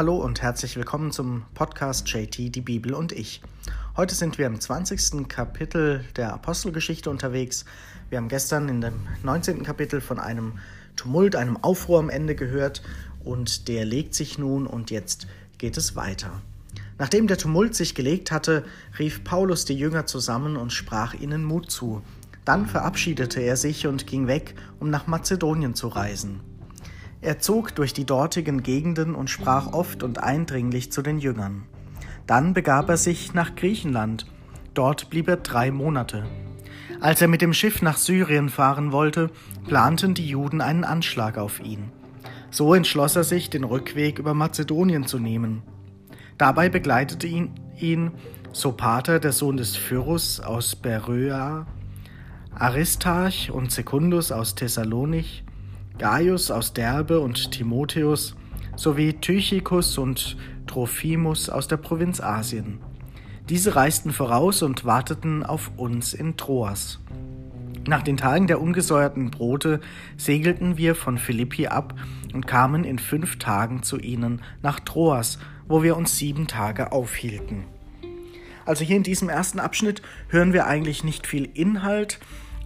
Hallo und herzlich willkommen zum Podcast JT, die Bibel und ich. Heute sind wir im 20. Kapitel der Apostelgeschichte unterwegs. Wir haben gestern in dem 19. Kapitel von einem Tumult, einem Aufruhr am Ende gehört und der legt sich nun und jetzt geht es weiter. Nachdem der Tumult sich gelegt hatte, rief Paulus die Jünger zusammen und sprach ihnen Mut zu. Dann verabschiedete er sich und ging weg, um nach Mazedonien zu reisen. Er zog durch die dortigen Gegenden und sprach oft und eindringlich zu den Jüngern. Dann begab er sich nach Griechenland. Dort blieb er drei Monate. Als er mit dem Schiff nach Syrien fahren wollte, planten die Juden einen Anschlag auf ihn. So entschloss er sich, den Rückweg über Mazedonien zu nehmen. Dabei begleitete ihn, ihn Sopater, der Sohn des Pyrrhus aus Beröa, Aristarch und Secundus aus Thessalonich, Gaius aus Derbe und Timotheus sowie Tychicus und Trophimus aus der Provinz Asien. Diese reisten voraus und warteten auf uns in Troas. Nach den Tagen der ungesäuerten Brote segelten wir von Philippi ab und kamen in fünf Tagen zu ihnen nach Troas, wo wir uns sieben Tage aufhielten. Also hier in diesem ersten Abschnitt hören wir eigentlich nicht viel Inhalt,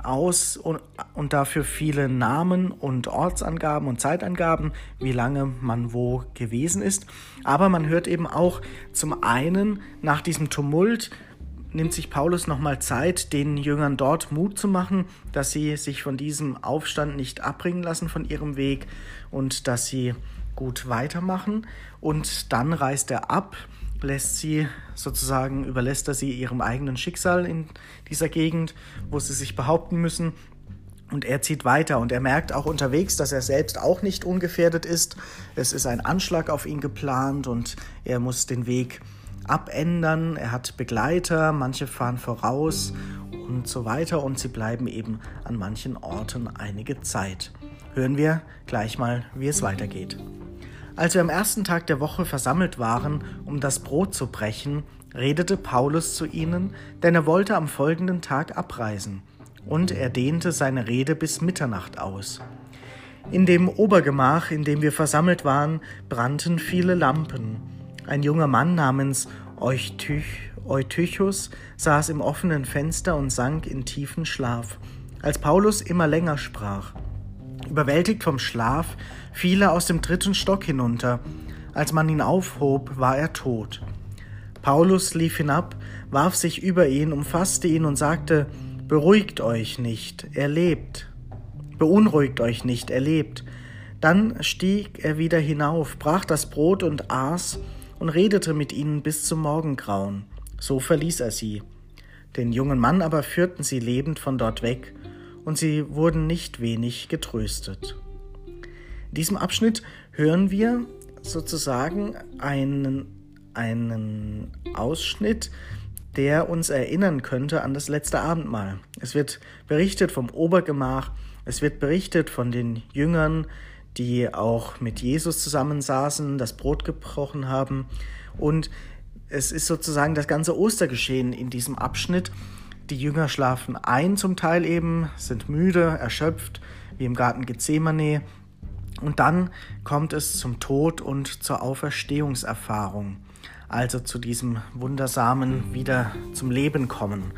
aus und, und dafür viele Namen und Ortsangaben und Zeitangaben, wie lange man wo gewesen ist. Aber man hört eben auch zum einen nach diesem Tumult nimmt sich Paulus nochmal Zeit, den Jüngern dort Mut zu machen, dass sie sich von diesem Aufstand nicht abbringen lassen von ihrem Weg und dass sie gut weitermachen. Und dann reist er ab lässt sie sozusagen, überlässt er sie ihrem eigenen Schicksal in dieser Gegend, wo sie sich behaupten müssen. Und er zieht weiter und er merkt auch unterwegs, dass er selbst auch nicht ungefährdet ist. Es ist ein Anschlag auf ihn geplant und er muss den Weg abändern. Er hat Begleiter, manche fahren voraus und so weiter und sie bleiben eben an manchen Orten einige Zeit. Hören wir gleich mal, wie es weitergeht. Als wir am ersten Tag der Woche versammelt waren, um das Brot zu brechen, redete Paulus zu ihnen, denn er wollte am folgenden Tag abreisen, und er dehnte seine Rede bis Mitternacht aus. In dem Obergemach, in dem wir versammelt waren, brannten viele Lampen. Ein junger Mann namens Eutych, Eutychus saß im offenen Fenster und sank in tiefen Schlaf, als Paulus immer länger sprach. Überwältigt vom Schlaf fiel er aus dem dritten Stock hinunter. Als man ihn aufhob, war er tot. Paulus lief hinab, warf sich über ihn, umfasste ihn und sagte, Beruhigt euch nicht, er lebt. Beunruhigt euch nicht, er lebt. Dann stieg er wieder hinauf, brach das Brot und aß und redete mit ihnen bis zum Morgengrauen. So verließ er sie. Den jungen Mann aber führten sie lebend von dort weg, und sie wurden nicht wenig getröstet. In diesem Abschnitt hören wir sozusagen einen, einen Ausschnitt, der uns erinnern könnte an das letzte Abendmahl. Es wird berichtet vom Obergemach, es wird berichtet von den Jüngern, die auch mit Jesus zusammensaßen, das Brot gebrochen haben und es ist sozusagen das ganze Ostergeschehen in diesem Abschnitt, die Jünger schlafen ein zum Teil eben, sind müde, erschöpft, wie im Garten Gethsemane. Und dann kommt es zum Tod und zur Auferstehungserfahrung, also zu diesem wundersamen wieder zum Leben kommen.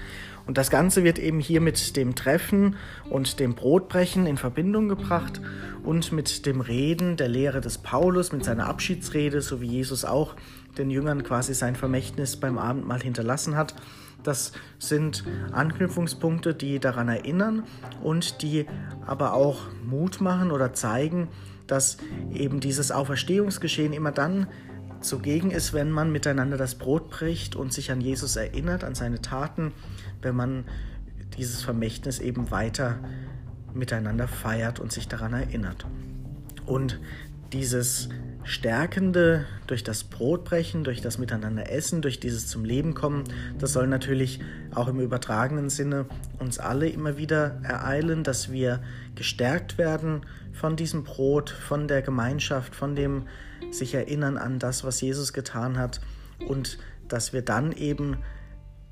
Und das Ganze wird eben hier mit dem Treffen und dem Brotbrechen in Verbindung gebracht und mit dem Reden der Lehre des Paulus, mit seiner Abschiedsrede, so wie Jesus auch den Jüngern quasi sein Vermächtnis beim Abendmahl hinterlassen hat. Das sind Anknüpfungspunkte, die daran erinnern und die aber auch Mut machen oder zeigen, dass eben dieses Auferstehungsgeschehen immer dann zugegen ist, wenn man miteinander das Brot bricht und sich an Jesus erinnert, an seine Taten, wenn man dieses Vermächtnis eben weiter miteinander feiert und sich daran erinnert. Und dieses Stärkende durch das Brotbrechen, durch das Miteinander essen, durch dieses zum Leben kommen, das soll natürlich auch im übertragenen Sinne uns alle immer wieder ereilen, dass wir gestärkt werden von diesem Brot, von der Gemeinschaft, von dem sich erinnern an das, was Jesus getan hat und dass wir dann eben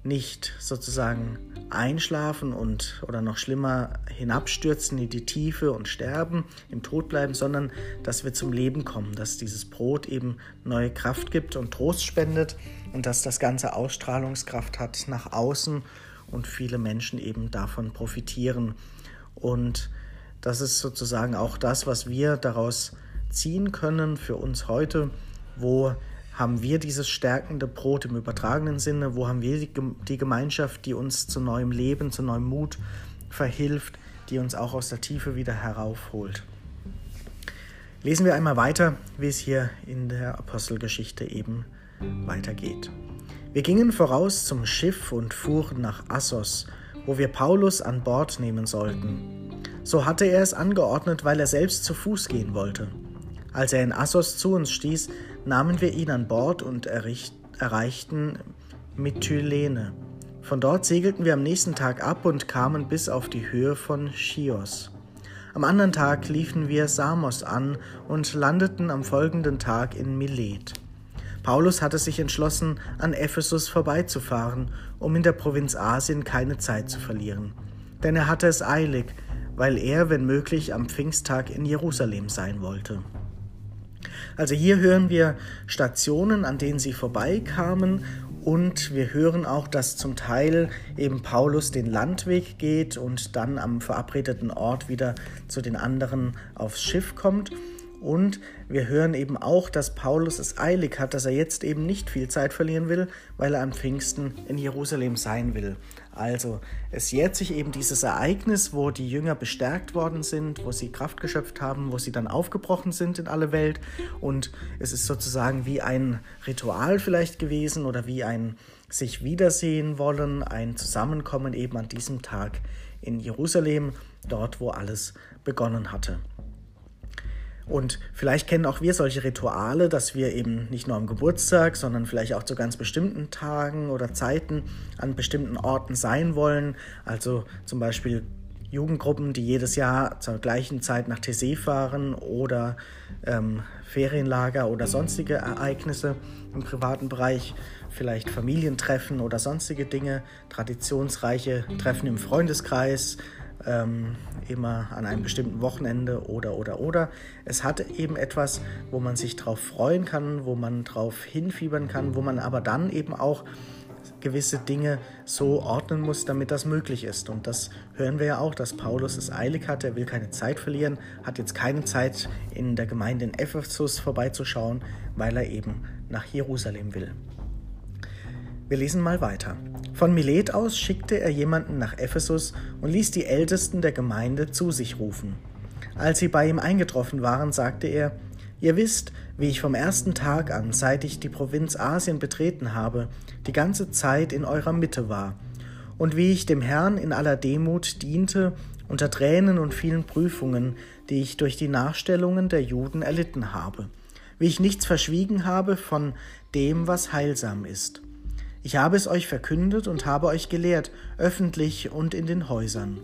nicht sozusagen einschlafen und oder noch schlimmer hinabstürzen in die Tiefe und sterben, im Tod bleiben, sondern dass wir zum Leben kommen, dass dieses Brot eben neue Kraft gibt und Trost spendet und dass das Ganze Ausstrahlungskraft hat nach außen und viele Menschen eben davon profitieren. Und das ist sozusagen auch das, was wir daraus ziehen können für uns heute, wo haben wir dieses stärkende Brot im übertragenen Sinne? Wo haben wir die Gemeinschaft, die uns zu neuem Leben, zu neuem Mut verhilft, die uns auch aus der Tiefe wieder heraufholt? Lesen wir einmal weiter, wie es hier in der Apostelgeschichte eben weitergeht. Wir gingen voraus zum Schiff und fuhren nach Assos, wo wir Paulus an Bord nehmen sollten. So hatte er es angeordnet, weil er selbst zu Fuß gehen wollte. Als er in Assos zu uns stieß, nahmen wir ihn an Bord und erreichten Mytilene. Von dort segelten wir am nächsten Tag ab und kamen bis auf die Höhe von Chios. Am anderen Tag liefen wir Samos an und landeten am folgenden Tag in Milet. Paulus hatte sich entschlossen, an Ephesus vorbeizufahren, um in der Provinz Asien keine Zeit zu verlieren. Denn er hatte es eilig, weil er, wenn möglich, am Pfingsttag in Jerusalem sein wollte. Also hier hören wir Stationen, an denen sie vorbeikamen und wir hören auch, dass zum Teil eben Paulus den Landweg geht und dann am verabredeten Ort wieder zu den anderen aufs Schiff kommt. Und wir hören eben auch, dass Paulus es eilig hat, dass er jetzt eben nicht viel Zeit verlieren will, weil er am Pfingsten in Jerusalem sein will. Also es jährt sich eben dieses Ereignis, wo die Jünger bestärkt worden sind, wo sie Kraft geschöpft haben, wo sie dann aufgebrochen sind in alle Welt. Und es ist sozusagen wie ein Ritual vielleicht gewesen oder wie ein sich wiedersehen wollen, ein Zusammenkommen eben an diesem Tag in Jerusalem, dort wo alles begonnen hatte. Und vielleicht kennen auch wir solche Rituale, dass wir eben nicht nur am Geburtstag, sondern vielleicht auch zu ganz bestimmten Tagen oder Zeiten an bestimmten Orten sein wollen. Also zum Beispiel Jugendgruppen, die jedes Jahr zur gleichen Zeit nach Tessé fahren oder ähm, Ferienlager oder sonstige Ereignisse im privaten Bereich, vielleicht Familientreffen oder sonstige Dinge, traditionsreiche Treffen im Freundeskreis, ähm, immer an einem bestimmten Wochenende oder oder oder. Es hat eben etwas, wo man sich drauf freuen kann, wo man drauf hinfiebern kann, wo man aber dann eben auch gewisse Dinge so ordnen muss, damit das möglich ist. Und das hören wir ja auch, dass Paulus es eilig hat, er will keine Zeit verlieren, hat jetzt keine Zeit in der Gemeinde in Ephesus vorbeizuschauen, weil er eben nach Jerusalem will. Wir lesen mal weiter. Von Milet aus schickte er jemanden nach Ephesus und ließ die Ältesten der Gemeinde zu sich rufen. Als sie bei ihm eingetroffen waren, sagte er, Ihr wisst, wie ich vom ersten Tag an, seit ich die Provinz Asien betreten habe, die ganze Zeit in eurer Mitte war, und wie ich dem Herrn in aller Demut diente, unter Tränen und vielen Prüfungen, die ich durch die Nachstellungen der Juden erlitten habe, wie ich nichts verschwiegen habe von dem, was heilsam ist ich habe es euch verkündet und habe euch gelehrt, öffentlich und in den Häusern.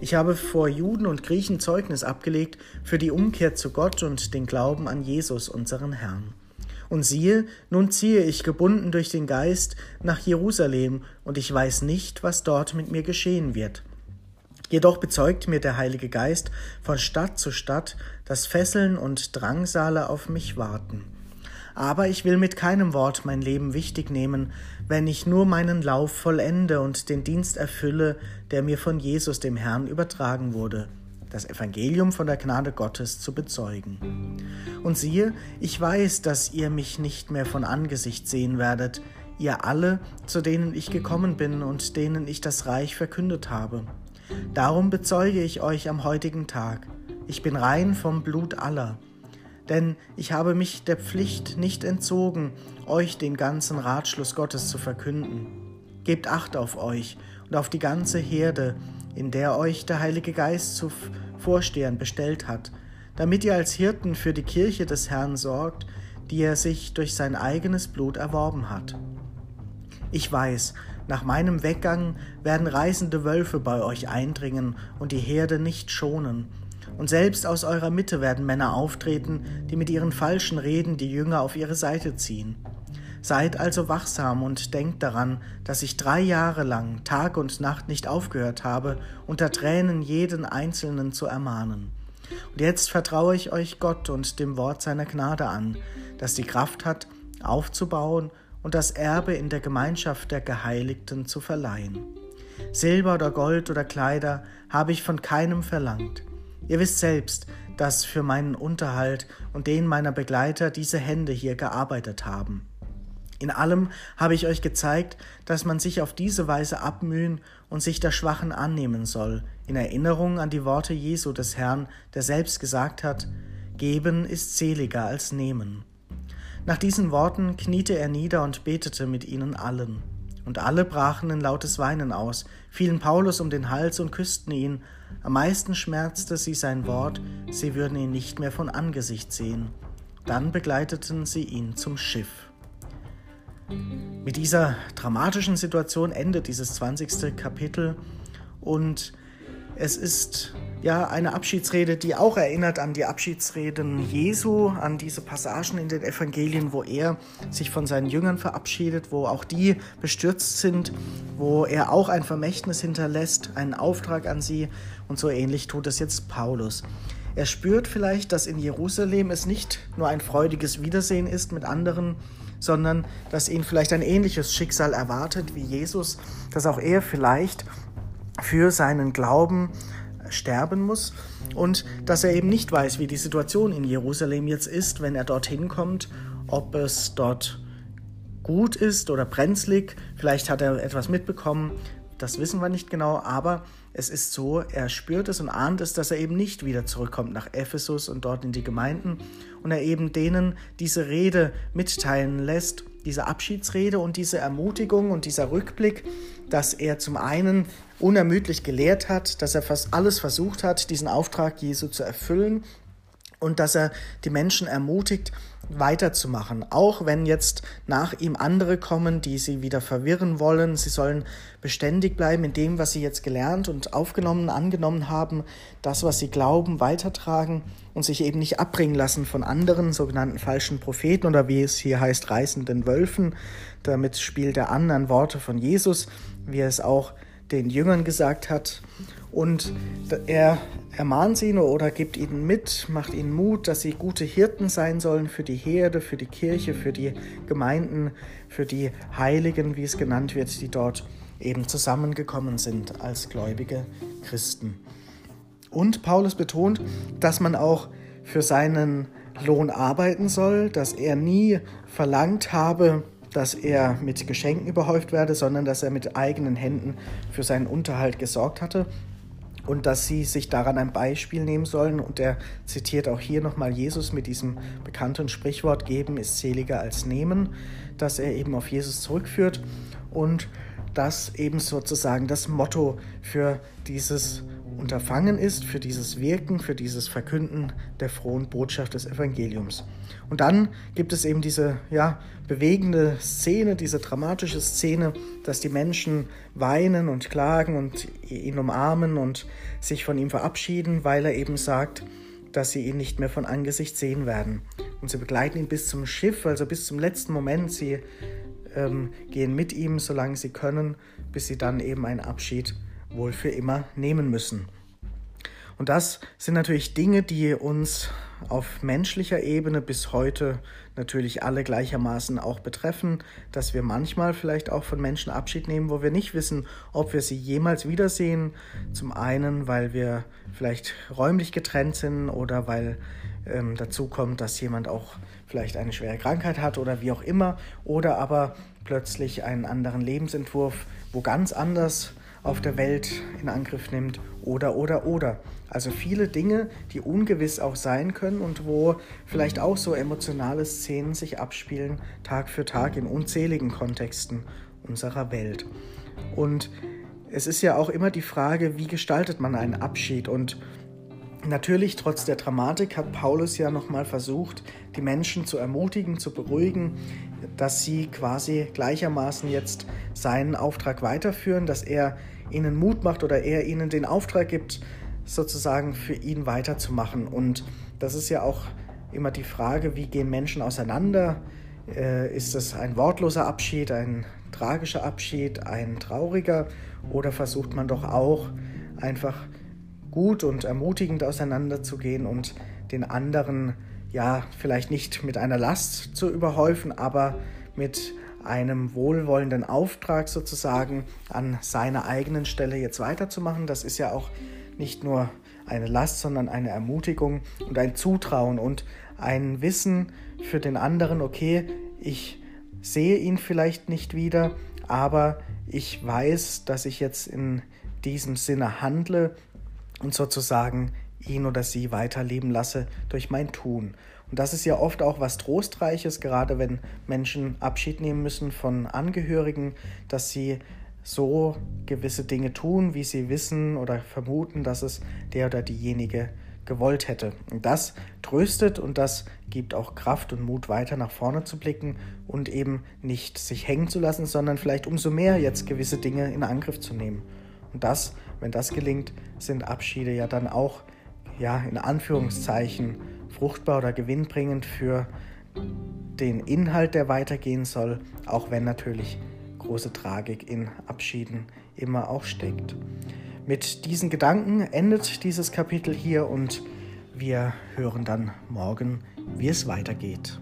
Ich habe vor Juden und Griechen Zeugnis abgelegt für die Umkehr zu Gott und den Glauben an Jesus, unseren Herrn. Und siehe, nun ziehe ich gebunden durch den Geist nach Jerusalem, und ich weiß nicht, was dort mit mir geschehen wird. Jedoch bezeugt mir der Heilige Geist von Stadt zu Stadt, dass Fesseln und Drangsale auf mich warten. Aber ich will mit keinem Wort mein Leben wichtig nehmen, wenn ich nur meinen Lauf vollende und den Dienst erfülle, der mir von Jesus dem Herrn übertragen wurde, das Evangelium von der Gnade Gottes zu bezeugen. Und siehe, ich weiß, dass ihr mich nicht mehr von Angesicht sehen werdet, ihr alle, zu denen ich gekommen bin und denen ich das Reich verkündet habe. Darum bezeuge ich euch am heutigen Tag, ich bin rein vom Blut aller, denn ich habe mich der Pflicht nicht entzogen, euch den ganzen Ratschluss Gottes zu verkünden. Gebt Acht auf euch und auf die ganze Herde, in der euch der Heilige Geist zu Vorstehern bestellt hat, damit ihr als Hirten für die Kirche des Herrn sorgt, die er sich durch sein eigenes Blut erworben hat. Ich weiß, nach meinem Weggang werden reißende Wölfe bei euch eindringen und die Herde nicht schonen, und selbst aus eurer Mitte werden Männer auftreten, die mit ihren falschen Reden die Jünger auf ihre Seite ziehen. Seid also wachsam und denkt daran, dass ich drei Jahre lang Tag und Nacht nicht aufgehört habe, unter Tränen jeden Einzelnen zu ermahnen. Und jetzt vertraue ich euch Gott und dem Wort seiner Gnade an, das die Kraft hat, aufzubauen und das Erbe in der Gemeinschaft der Geheiligten zu verleihen. Silber oder Gold oder Kleider habe ich von keinem verlangt. Ihr wisst selbst, dass für meinen Unterhalt und den meiner Begleiter diese Hände hier gearbeitet haben. In allem habe ich euch gezeigt, dass man sich auf diese Weise abmühen und sich der Schwachen annehmen soll, in Erinnerung an die Worte Jesu des Herrn, der selbst gesagt hat, Geben ist seliger als nehmen. Nach diesen Worten kniete er nieder und betete mit ihnen allen. Und alle brachen in lautes Weinen aus, fielen Paulus um den Hals und küssten ihn. Am meisten schmerzte sie sein Wort, sie würden ihn nicht mehr von Angesicht sehen. Dann begleiteten sie ihn zum Schiff. Mit dieser dramatischen Situation endet dieses 20. Kapitel und es ist ja eine Abschiedsrede, die auch erinnert an die Abschiedsreden Jesu, an diese Passagen in den Evangelien, wo er sich von seinen Jüngern verabschiedet, wo auch die bestürzt sind, wo er auch ein Vermächtnis hinterlässt, einen Auftrag an sie und so ähnlich tut es jetzt Paulus. Er spürt vielleicht, dass in Jerusalem es nicht nur ein freudiges Wiedersehen ist mit anderen, sondern dass ihn vielleicht ein ähnliches Schicksal erwartet wie Jesus, dass auch er vielleicht für seinen Glauben sterben muss und dass er eben nicht weiß, wie die Situation in Jerusalem jetzt ist, wenn er dorthin kommt, ob es dort gut ist oder brenzlig. Vielleicht hat er etwas mitbekommen, das wissen wir nicht genau, aber es ist so, er spürt es und ahnt es, dass er eben nicht wieder zurückkommt nach Ephesus und dort in die Gemeinden und er eben denen diese Rede mitteilen lässt, diese Abschiedsrede und diese Ermutigung und dieser Rückblick, dass er zum einen unermüdlich gelehrt hat, dass er fast alles versucht hat, diesen Auftrag Jesu zu erfüllen und dass er die Menschen ermutigt, weiterzumachen. Auch wenn jetzt nach ihm andere kommen, die sie wieder verwirren wollen, sie sollen beständig bleiben in dem, was sie jetzt gelernt und aufgenommen, angenommen haben, das, was sie glauben, weitertragen und sich eben nicht abbringen lassen von anderen sogenannten falschen Propheten oder wie es hier heißt, reißenden Wölfen. Damit spielt er an an Worte von Jesus, wie er es auch den Jüngern gesagt hat. Und er ermahnt sie oder gibt ihnen mit, macht ihnen Mut, dass sie gute Hirten sein sollen für die Herde, für die Kirche, für die Gemeinden, für die Heiligen, wie es genannt wird, die dort eben zusammengekommen sind als gläubige Christen. Und Paulus betont, dass man auch für seinen Lohn arbeiten soll, dass er nie verlangt habe, dass er mit Geschenken überhäuft werde, sondern dass er mit eigenen Händen für seinen Unterhalt gesorgt hatte und dass sie sich daran ein Beispiel nehmen sollen. Und er zitiert auch hier nochmal Jesus mit diesem bekannten Sprichwort, geben ist seliger als nehmen, dass er eben auf Jesus zurückführt und das eben sozusagen das Motto für dieses Unterfangen ist, für dieses Wirken, für dieses Verkünden der frohen Botschaft des Evangeliums. Und dann gibt es eben diese ja, bewegende Szene, diese dramatische Szene, dass die Menschen weinen und klagen und ihn umarmen und sich von ihm verabschieden, weil er eben sagt, dass sie ihn nicht mehr von Angesicht sehen werden. Und sie begleiten ihn bis zum Schiff, also bis zum letzten Moment. Sie ähm, gehen mit ihm, solange sie können, bis sie dann eben einen Abschied wohl für immer nehmen müssen. Und das sind natürlich Dinge, die uns auf menschlicher Ebene bis heute natürlich alle gleichermaßen auch betreffen, dass wir manchmal vielleicht auch von Menschen Abschied nehmen, wo wir nicht wissen, ob wir sie jemals wiedersehen. Zum einen, weil wir vielleicht räumlich getrennt sind oder weil ähm, dazu kommt, dass jemand auch vielleicht eine schwere Krankheit hat oder wie auch immer, oder aber plötzlich einen anderen Lebensentwurf, wo ganz anders auf der Welt in Angriff nimmt oder oder oder. Also viele Dinge, die ungewiss auch sein können und wo vielleicht auch so emotionale Szenen sich abspielen, Tag für Tag in unzähligen Kontexten unserer Welt. Und es ist ja auch immer die Frage, wie gestaltet man einen Abschied und Natürlich, trotz der Dramatik, hat Paulus ja nochmal versucht, die Menschen zu ermutigen, zu beruhigen, dass sie quasi gleichermaßen jetzt seinen Auftrag weiterführen, dass er ihnen Mut macht oder er ihnen den Auftrag gibt, sozusagen für ihn weiterzumachen. Und das ist ja auch immer die Frage, wie gehen Menschen auseinander Äh, ist es ein wortloser Abschied, ein tragischer Abschied, ein trauriger? Oder versucht man doch auch einfach gut und ermutigend auseinanderzugehen und den anderen ja vielleicht nicht mit einer Last zu überhäufen, aber mit einem wohlwollenden Auftrag sozusagen an seiner eigenen Stelle jetzt weiterzumachen. Das ist ja auch nicht nur eine Last, sondern eine Ermutigung und ein Zutrauen und ein Wissen für den anderen, okay, ich sehe ihn vielleicht nicht wieder, aber ich weiß, dass ich jetzt in diesem Sinne handle und sozusagen ihn oder sie weiterleben lasse durch mein Tun. Und das ist ja oft auch was Trostreiches, gerade wenn Menschen Abschied nehmen müssen von Angehörigen, dass sie so gewisse Dinge tun, wie sie wissen oder vermuten, dass es der oder diejenige gewollt hätte. Und das tröstet und das gibt auch Kraft und Mut, weiter nach vorne zu blicken und eben nicht sich hängen zu lassen, sondern vielleicht umso mehr jetzt gewisse Dinge in Angriff zu nehmen. Und das, wenn das gelingt, sind Abschiede ja dann auch, ja, in Anführungszeichen fruchtbar oder gewinnbringend für den Inhalt, der weitergehen soll, auch wenn natürlich große Tragik in Abschieden immer auch steckt. Mit diesen Gedanken endet dieses Kapitel hier und wir hören dann morgen, wie es weitergeht.